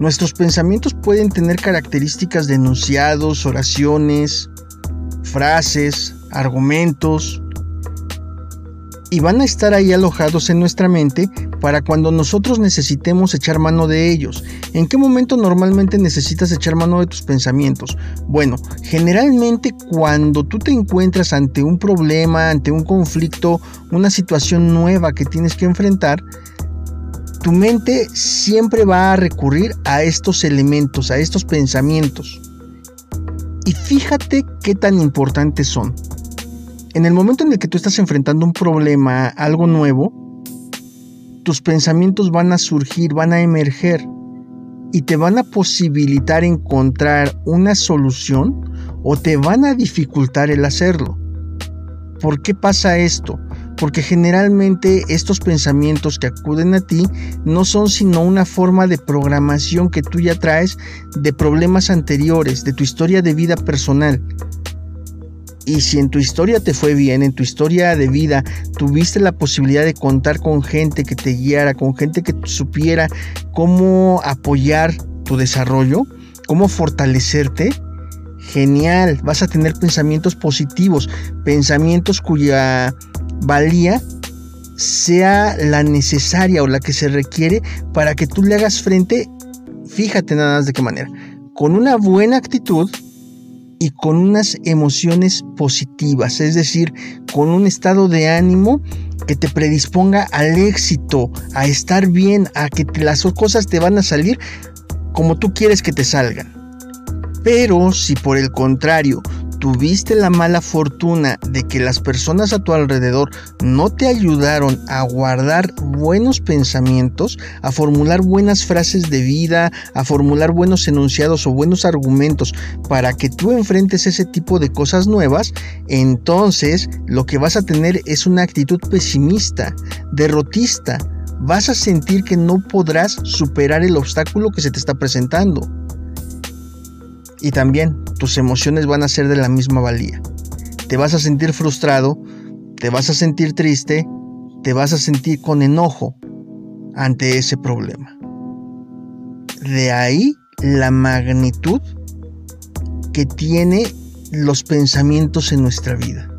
Nuestros pensamientos pueden tener características de enunciados, oraciones, frases, argumentos, y van a estar ahí alojados en nuestra mente para cuando nosotros necesitemos echar mano de ellos. ¿En qué momento normalmente necesitas echar mano de tus pensamientos? Bueno, generalmente cuando tú te encuentras ante un problema, ante un conflicto, una situación nueva que tienes que enfrentar, tu mente siempre va a recurrir a estos elementos, a estos pensamientos. Y fíjate qué tan importantes son. En el momento en el que tú estás enfrentando un problema, algo nuevo, tus pensamientos van a surgir, van a emerger y te van a posibilitar encontrar una solución o te van a dificultar el hacerlo. ¿Por qué pasa esto? Porque generalmente estos pensamientos que acuden a ti no son sino una forma de programación que tú ya traes de problemas anteriores, de tu historia de vida personal. Y si en tu historia te fue bien, en tu historia de vida, tuviste la posibilidad de contar con gente que te guiara, con gente que supiera cómo apoyar tu desarrollo, cómo fortalecerte, genial, vas a tener pensamientos positivos, pensamientos cuya valía sea la necesaria o la que se requiere para que tú le hagas frente, fíjate nada más de qué manera, con una buena actitud, y con unas emociones positivas, es decir, con un estado de ánimo que te predisponga al éxito, a estar bien, a que las cosas te van a salir como tú quieres que te salgan. Pero si por el contrario tuviste la mala fortuna de que las personas a tu alrededor no te ayudaron a guardar buenos pensamientos, a formular buenas frases de vida, a formular buenos enunciados o buenos argumentos para que tú enfrentes ese tipo de cosas nuevas, entonces lo que vas a tener es una actitud pesimista, derrotista. Vas a sentir que no podrás superar el obstáculo que se te está presentando. Y también tus emociones van a ser de la misma valía. Te vas a sentir frustrado, te vas a sentir triste, te vas a sentir con enojo ante ese problema. De ahí la magnitud que tiene los pensamientos en nuestra vida.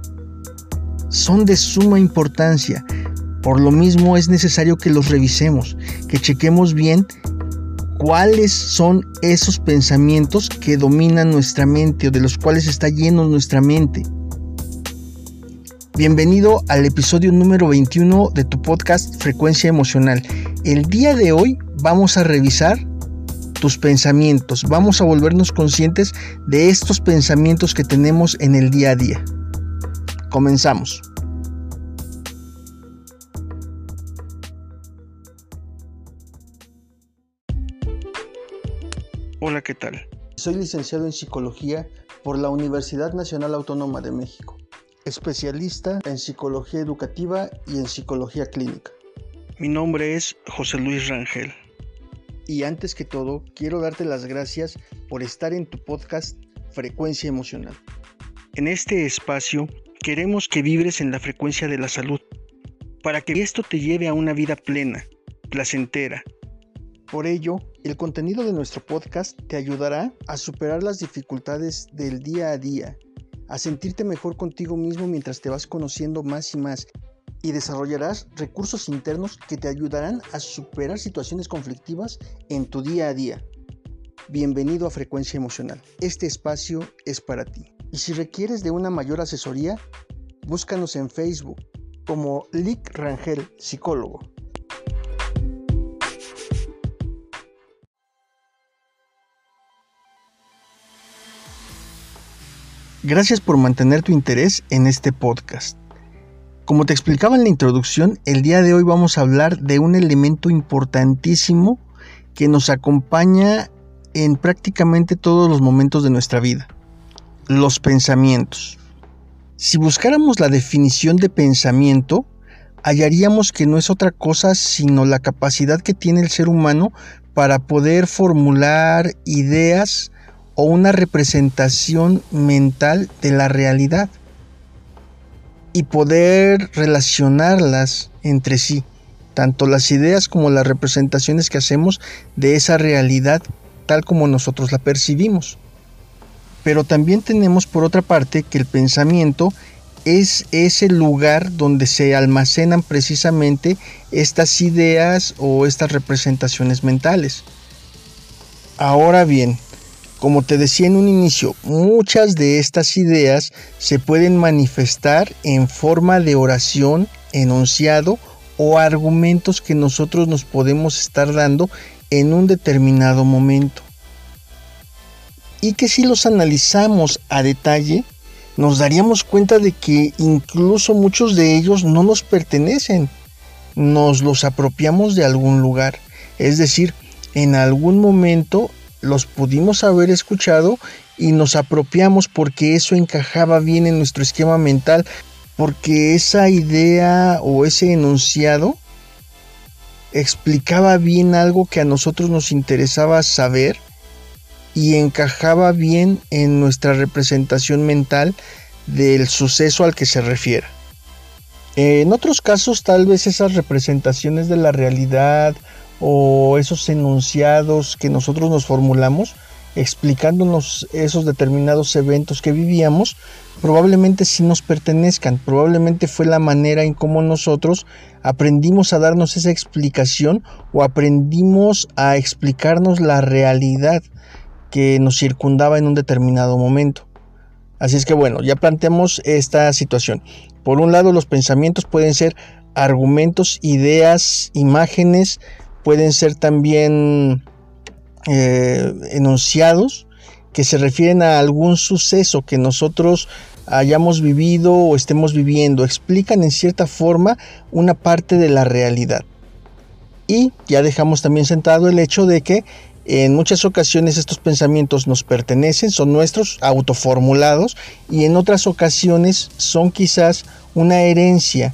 Son de suma importancia. Por lo mismo es necesario que los revisemos, que chequemos bien cuáles son esos pensamientos que dominan nuestra mente o de los cuales está lleno nuestra mente. Bienvenido al episodio número 21 de tu podcast Frecuencia Emocional. El día de hoy vamos a revisar tus pensamientos, vamos a volvernos conscientes de estos pensamientos que tenemos en el día a día. Comenzamos. Hola, ¿qué tal? Soy licenciado en Psicología por la Universidad Nacional Autónoma de México, especialista en Psicología Educativa y en Psicología Clínica. Mi nombre es José Luis Rangel. Y antes que todo, quiero darte las gracias por estar en tu podcast Frecuencia Emocional. En este espacio queremos que vibres en la frecuencia de la salud, para que esto te lleve a una vida plena, placentera. Por ello, el contenido de nuestro podcast te ayudará a superar las dificultades del día a día, a sentirte mejor contigo mismo mientras te vas conociendo más y más y desarrollarás recursos internos que te ayudarán a superar situaciones conflictivas en tu día a día. Bienvenido a Frecuencia Emocional. Este espacio es para ti. Y si requieres de una mayor asesoría, búscanos en Facebook como Lick Rangel, psicólogo. Gracias por mantener tu interés en este podcast. Como te explicaba en la introducción, el día de hoy vamos a hablar de un elemento importantísimo que nos acompaña en prácticamente todos los momentos de nuestra vida, los pensamientos. Si buscáramos la definición de pensamiento, hallaríamos que no es otra cosa sino la capacidad que tiene el ser humano para poder formular ideas o una representación mental de la realidad y poder relacionarlas entre sí. tanto las ideas como las representaciones que hacemos de esa realidad tal como nosotros la percibimos. Pero también tenemos por otra parte que el pensamiento es ese lugar donde se almacenan precisamente estas ideas o estas representaciones mentales. Ahora bien, como te decía en un inicio, muchas de estas ideas se pueden manifestar en forma de oración, enunciado o argumentos que nosotros nos podemos estar dando en un determinado momento. Y que si los analizamos a detalle, nos daríamos cuenta de que incluso muchos de ellos no nos pertenecen, nos los apropiamos de algún lugar. Es decir, en algún momento los pudimos haber escuchado y nos apropiamos porque eso encajaba bien en nuestro esquema mental, porque esa idea o ese enunciado explicaba bien algo que a nosotros nos interesaba saber y encajaba bien en nuestra representación mental del suceso al que se refiere. En otros casos tal vez esas representaciones de la realidad o esos enunciados que nosotros nos formulamos explicándonos esos determinados eventos que vivíamos, probablemente sí nos pertenezcan, probablemente fue la manera en cómo nosotros aprendimos a darnos esa explicación o aprendimos a explicarnos la realidad que nos circundaba en un determinado momento. Así es que bueno, ya planteamos esta situación. Por un lado, los pensamientos pueden ser argumentos, ideas, imágenes, pueden ser también eh, enunciados que se refieren a algún suceso que nosotros hayamos vivido o estemos viviendo, explican en cierta forma una parte de la realidad. Y ya dejamos también sentado el hecho de que en muchas ocasiones estos pensamientos nos pertenecen, son nuestros, autoformulados, y en otras ocasiones son quizás una herencia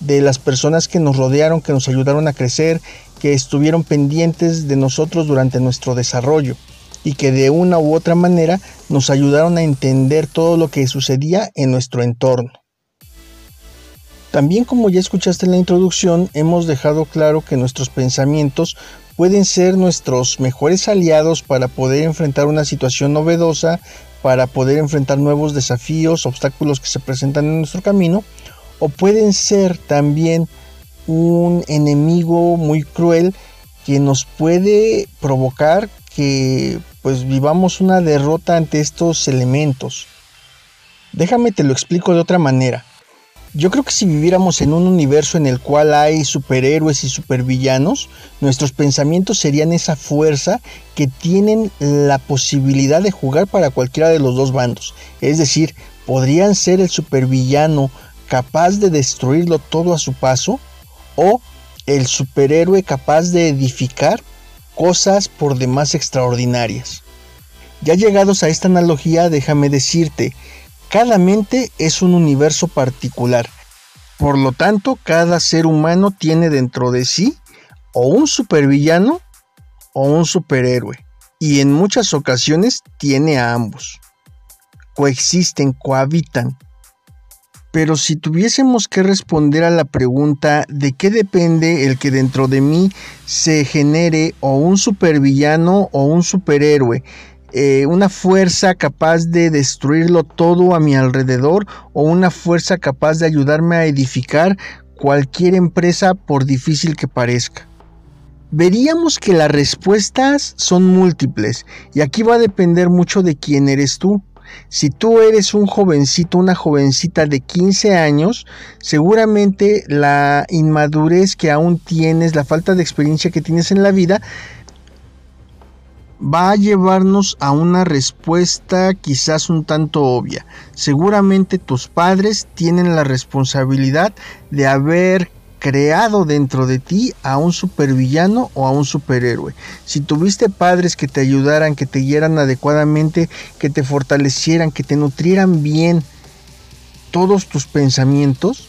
de las personas que nos rodearon, que nos ayudaron a crecer, que estuvieron pendientes de nosotros durante nuestro desarrollo y que de una u otra manera nos ayudaron a entender todo lo que sucedía en nuestro entorno. También como ya escuchaste en la introducción, hemos dejado claro que nuestros pensamientos pueden ser nuestros mejores aliados para poder enfrentar una situación novedosa, para poder enfrentar nuevos desafíos, obstáculos que se presentan en nuestro camino, o pueden ser también un enemigo muy cruel que nos puede provocar que pues vivamos una derrota ante estos elementos. Déjame te lo explico de otra manera. Yo creo que si viviéramos en un universo en el cual hay superhéroes y supervillanos, nuestros pensamientos serían esa fuerza que tienen la posibilidad de jugar para cualquiera de los dos bandos. Es decir, podrían ser el supervillano capaz de destruirlo todo a su paso o el superhéroe capaz de edificar cosas por demás extraordinarias. Ya llegados a esta analogía, déjame decirte cada mente es un universo particular. Por lo tanto, cada ser humano tiene dentro de sí o un supervillano o un superhéroe. Y en muchas ocasiones tiene a ambos. Coexisten, cohabitan. Pero si tuviésemos que responder a la pregunta de qué depende el que dentro de mí se genere o un supervillano o un superhéroe, eh, una fuerza capaz de destruirlo todo a mi alrededor o una fuerza capaz de ayudarme a edificar cualquier empresa por difícil que parezca. Veríamos que las respuestas son múltiples y aquí va a depender mucho de quién eres tú. Si tú eres un jovencito, una jovencita de 15 años, seguramente la inmadurez que aún tienes, la falta de experiencia que tienes en la vida, va a llevarnos a una respuesta quizás un tanto obvia. Seguramente tus padres tienen la responsabilidad de haber creado dentro de ti a un supervillano o a un superhéroe. Si tuviste padres que te ayudaran, que te guiaran adecuadamente, que te fortalecieran, que te nutrieran bien todos tus pensamientos,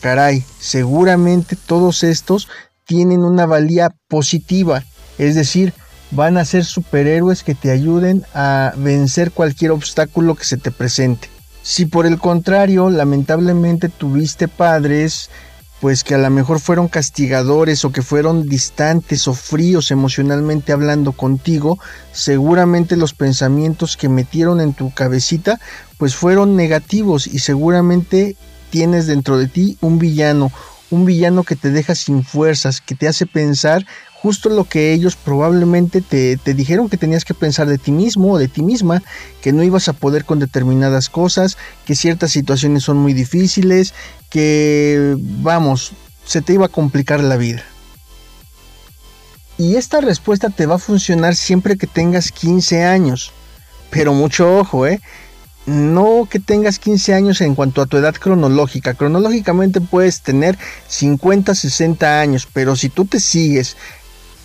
caray, seguramente todos estos tienen una valía positiva, es decir, van a ser superhéroes que te ayuden a vencer cualquier obstáculo que se te presente. Si por el contrario, lamentablemente tuviste padres pues que a lo mejor fueron castigadores o que fueron distantes o fríos emocionalmente hablando contigo, seguramente los pensamientos que metieron en tu cabecita pues fueron negativos y seguramente tienes dentro de ti un villano, un villano que te deja sin fuerzas, que te hace pensar justo lo que ellos probablemente te, te, dijeron que tenías que pensar de ti mismo o de ti misma, que no ibas a poder con determinadas cosas, que ciertas situaciones son muy difíciles, que, vamos, se te iba a complicar la vida. Y esta respuesta te va a funcionar siempre que tengas 15 años. Pero mucho ojo, ¿eh? no que tengas 15 años en cuanto a tu edad cronológica. Cronológicamente puedes tener 50, 60 años, pero si tú te sigues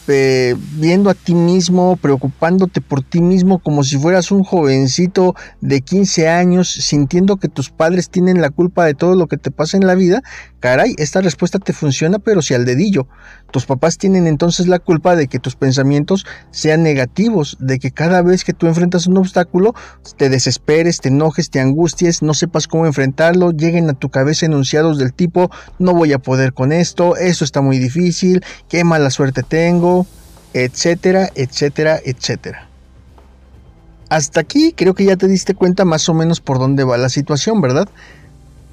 eh, viendo a ti mismo, preocupándote por ti mismo como si fueras un jovencito de 15 años, sintiendo que tus padres tienen la culpa de todo lo que te pasa en la vida, caray, esta respuesta te funciona, pero si al dedillo. Tus papás tienen entonces la culpa de que tus pensamientos sean negativos, de que cada vez que tú enfrentas un obstáculo, te desesperes, te enojes, te angusties, no sepas cómo enfrentarlo, lleguen a tu cabeza enunciados del tipo, no voy a poder con esto, eso está muy difícil, qué mala suerte tengo, etcétera, etcétera, etcétera. Hasta aquí creo que ya te diste cuenta más o menos por dónde va la situación, ¿verdad?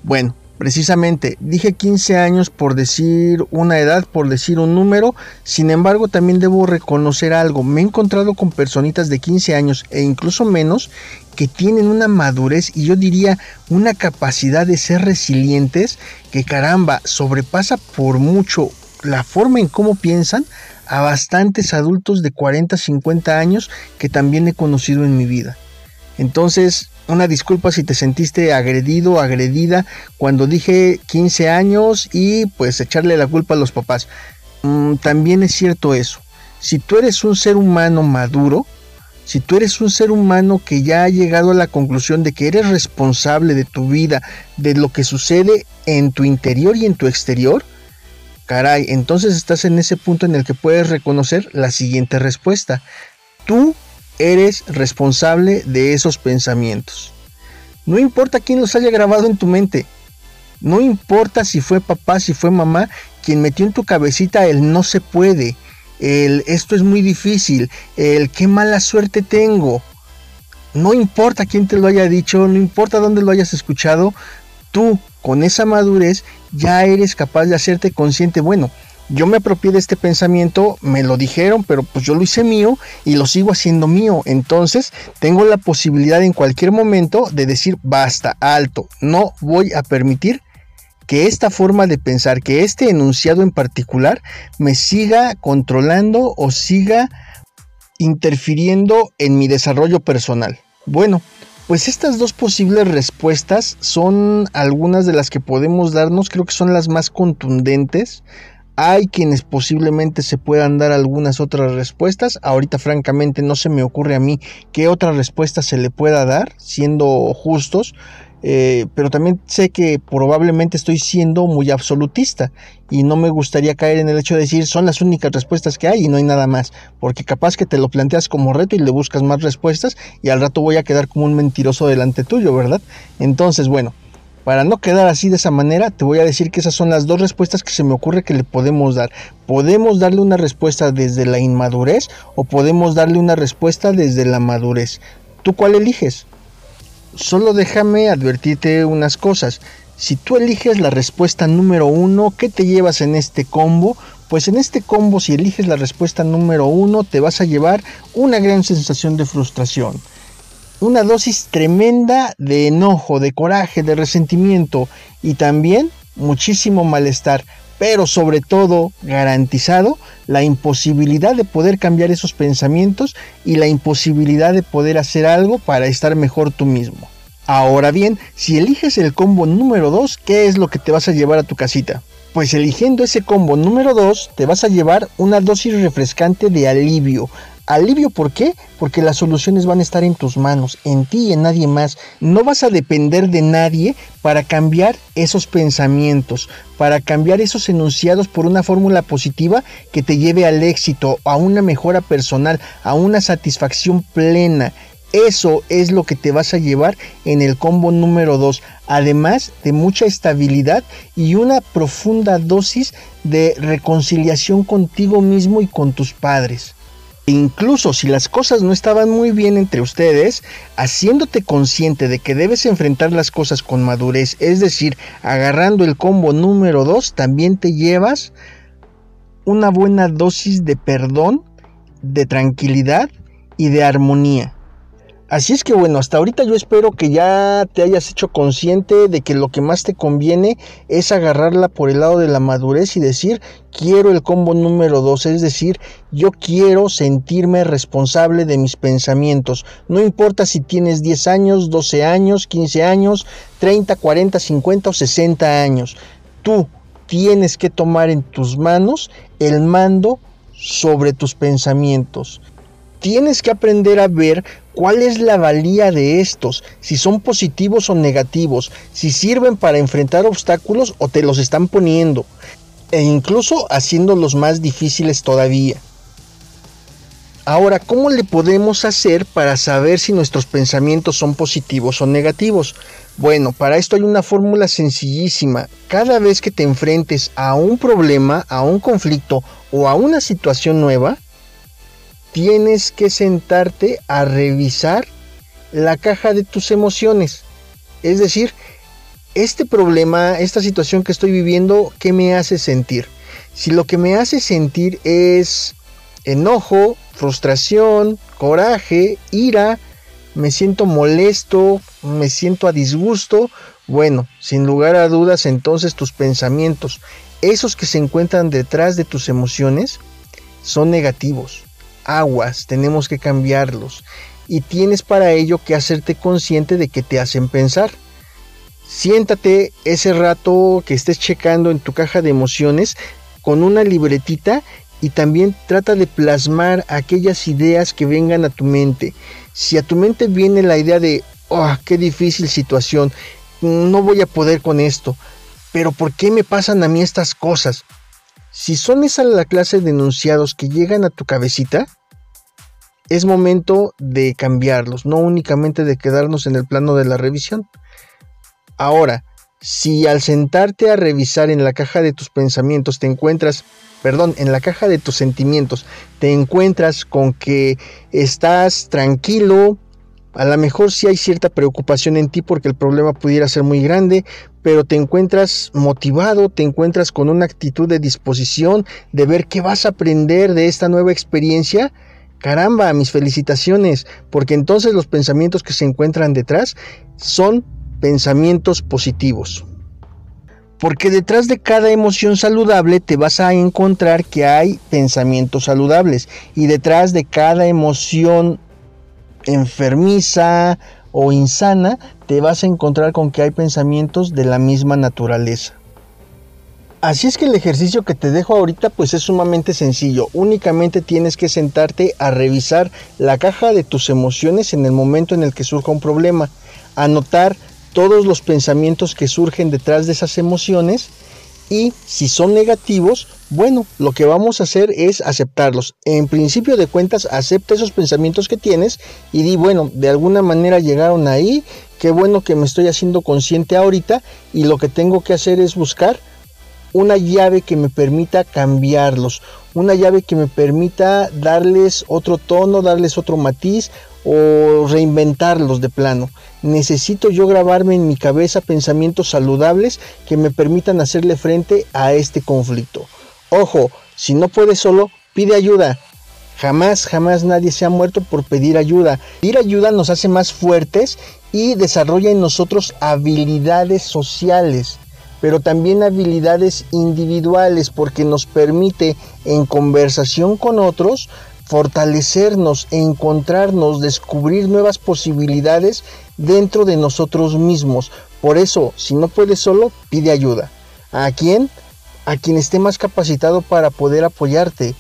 Bueno, Precisamente, dije 15 años por decir una edad, por decir un número, sin embargo también debo reconocer algo, me he encontrado con personitas de 15 años e incluso menos que tienen una madurez y yo diría una capacidad de ser resilientes que caramba, sobrepasa por mucho la forma en cómo piensan a bastantes adultos de 40, 50 años que también he conocido en mi vida. Entonces, una disculpa si te sentiste agredido, agredida cuando dije 15 años y pues echarle la culpa a los papás. Mm, también es cierto eso. Si tú eres un ser humano maduro, si tú eres un ser humano que ya ha llegado a la conclusión de que eres responsable de tu vida, de lo que sucede en tu interior y en tu exterior, caray, entonces estás en ese punto en el que puedes reconocer la siguiente respuesta. Tú eres responsable de esos pensamientos. No importa quién los haya grabado en tu mente. No importa si fue papá, si fue mamá, quien metió en tu cabecita el no se puede, el esto es muy difícil, el qué mala suerte tengo. No importa quién te lo haya dicho, no importa dónde lo hayas escuchado, tú con esa madurez ya eres capaz de hacerte consciente, bueno, yo me apropié de este pensamiento, me lo dijeron, pero pues yo lo hice mío y lo sigo haciendo mío. Entonces tengo la posibilidad en cualquier momento de decir, basta, alto, no voy a permitir que esta forma de pensar, que este enunciado en particular me siga controlando o siga interfiriendo en mi desarrollo personal. Bueno, pues estas dos posibles respuestas son algunas de las que podemos darnos, creo que son las más contundentes hay quienes posiblemente se puedan dar algunas otras respuestas. Ahorita francamente no se me ocurre a mí qué otra respuesta se le pueda dar, siendo justos. Eh, pero también sé que probablemente estoy siendo muy absolutista y no me gustaría caer en el hecho de decir son las únicas respuestas que hay y no hay nada más, porque capaz que te lo planteas como reto y le buscas más respuestas y al rato voy a quedar como un mentiroso delante tuyo, ¿verdad? Entonces, bueno, para no quedar así de esa manera, te voy a decir que esas son las dos respuestas que se me ocurre que le podemos dar. Podemos darle una respuesta desde la inmadurez o podemos darle una respuesta desde la madurez. ¿Tú cuál eliges? Solo déjame advertirte unas cosas. Si tú eliges la respuesta número uno, ¿qué te llevas en este combo? Pues en este combo, si eliges la respuesta número uno, te vas a llevar una gran sensación de frustración una dosis tremenda de enojo, de coraje, de resentimiento y también muchísimo malestar, pero sobre todo garantizado la imposibilidad de poder cambiar esos pensamientos y la imposibilidad de poder hacer algo para estar mejor tú mismo. Ahora bien, si eliges el combo número 2, ¿qué es lo que te vas a llevar a tu casita? Pues eligiendo ese combo número 2, te vas a llevar una dosis refrescante de alivio, Alivio, ¿por qué? Porque las soluciones van a estar en tus manos, en ti y en nadie más. No vas a depender de nadie para cambiar esos pensamientos, para cambiar esos enunciados por una fórmula positiva que te lleve al éxito, a una mejora personal, a una satisfacción plena. Eso es lo que te vas a llevar en el combo número 2, además de mucha estabilidad y una profunda dosis de reconciliación contigo mismo y con tus padres. Incluso si las cosas no estaban muy bien entre ustedes, haciéndote consciente de que debes enfrentar las cosas con madurez, es decir, agarrando el combo número 2, también te llevas una buena dosis de perdón, de tranquilidad y de armonía. Así es que bueno, hasta ahorita yo espero que ya te hayas hecho consciente de que lo que más te conviene es agarrarla por el lado de la madurez y decir, quiero el combo número 2, es decir, yo quiero sentirme responsable de mis pensamientos. No importa si tienes 10 años, 12 años, 15 años, 30, 40, 50 o 60 años. Tú tienes que tomar en tus manos el mando sobre tus pensamientos. Tienes que aprender a ver cuál es la valía de estos, si son positivos o negativos, si sirven para enfrentar obstáculos o te los están poniendo, e incluso haciéndolos más difíciles todavía. Ahora, ¿cómo le podemos hacer para saber si nuestros pensamientos son positivos o negativos? Bueno, para esto hay una fórmula sencillísima. Cada vez que te enfrentes a un problema, a un conflicto o a una situación nueva, tienes que sentarte a revisar la caja de tus emociones. Es decir, este problema, esta situación que estoy viviendo, ¿qué me hace sentir? Si lo que me hace sentir es enojo, frustración, coraje, ira, me siento molesto, me siento a disgusto, bueno, sin lugar a dudas entonces tus pensamientos, esos que se encuentran detrás de tus emociones, son negativos. Aguas, tenemos que cambiarlos. Y tienes para ello que hacerte consciente de que te hacen pensar. Siéntate ese rato que estés checando en tu caja de emociones con una libretita y también trata de plasmar aquellas ideas que vengan a tu mente. Si a tu mente viene la idea de, oh, qué difícil situación, no voy a poder con esto, pero ¿por qué me pasan a mí estas cosas? Si son esa la clase de enunciados que llegan a tu cabecita, es momento de cambiarlos, no únicamente de quedarnos en el plano de la revisión. Ahora, si al sentarte a revisar en la caja de tus pensamientos te encuentras perdón, en la caja de tus sentimientos te encuentras con que estás tranquilo, a lo mejor sí hay cierta preocupación en ti porque el problema pudiera ser muy grande, pero te encuentras motivado, te encuentras con una actitud de disposición de ver qué vas a aprender de esta nueva experiencia. Caramba, mis felicitaciones, porque entonces los pensamientos que se encuentran detrás son pensamientos positivos. Porque detrás de cada emoción saludable te vas a encontrar que hay pensamientos saludables. Y detrás de cada emoción enfermiza o insana, te vas a encontrar con que hay pensamientos de la misma naturaleza. Así es que el ejercicio que te dejo ahorita pues es sumamente sencillo. Únicamente tienes que sentarte a revisar la caja de tus emociones en el momento en el que surja un problema. Anotar todos los pensamientos que surgen detrás de esas emociones y si son negativos, bueno, lo que vamos a hacer es aceptarlos. En principio de cuentas, acepta esos pensamientos que tienes y di, bueno, de alguna manera llegaron ahí, qué bueno que me estoy haciendo consciente ahorita y lo que tengo que hacer es buscar una llave que me permita cambiarlos, una llave que me permita darles otro tono, darles otro matiz o reinventarlos de plano. Necesito yo grabarme en mi cabeza pensamientos saludables que me permitan hacerle frente a este conflicto. Ojo, si no puedes solo, pide ayuda. Jamás, jamás nadie se ha muerto por pedir ayuda. Pedir ayuda nos hace más fuertes y desarrolla en nosotros habilidades sociales pero también habilidades individuales porque nos permite en conversación con otros fortalecernos, encontrarnos, descubrir nuevas posibilidades dentro de nosotros mismos. Por eso, si no puedes solo, pide ayuda. ¿A quién? A quien esté más capacitado para poder apoyarte.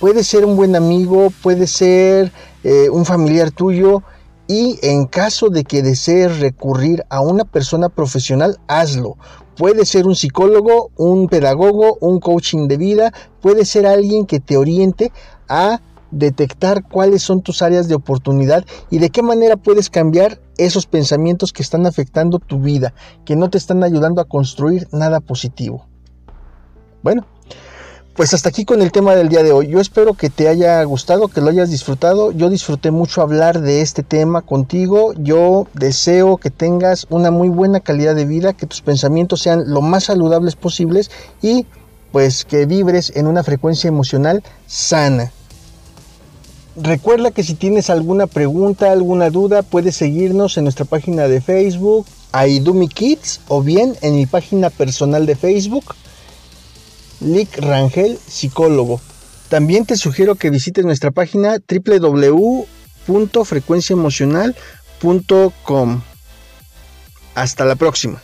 Puede ser un buen amigo, puede ser eh, un familiar tuyo y en caso de que desees recurrir a una persona profesional, hazlo. Puede ser un psicólogo, un pedagogo, un coaching de vida, puede ser alguien que te oriente a detectar cuáles son tus áreas de oportunidad y de qué manera puedes cambiar esos pensamientos que están afectando tu vida, que no te están ayudando a construir nada positivo. Bueno, pues hasta aquí con el tema del día de hoy. Yo espero que te haya gustado, que lo hayas disfrutado. Yo disfruté mucho hablar de este tema contigo. Yo deseo que tengas una muy buena calidad de vida, que tus pensamientos sean lo más saludables posibles y pues que vibres en una frecuencia emocional sana. Recuerda que si tienes alguna pregunta, alguna duda, puedes seguirnos en nuestra página de Facebook, Aidumi Kids, o bien en mi página personal de Facebook, Lick Rangel, psicólogo. También te sugiero que visites nuestra página www.frecuenciaemocional.com. Hasta la próxima.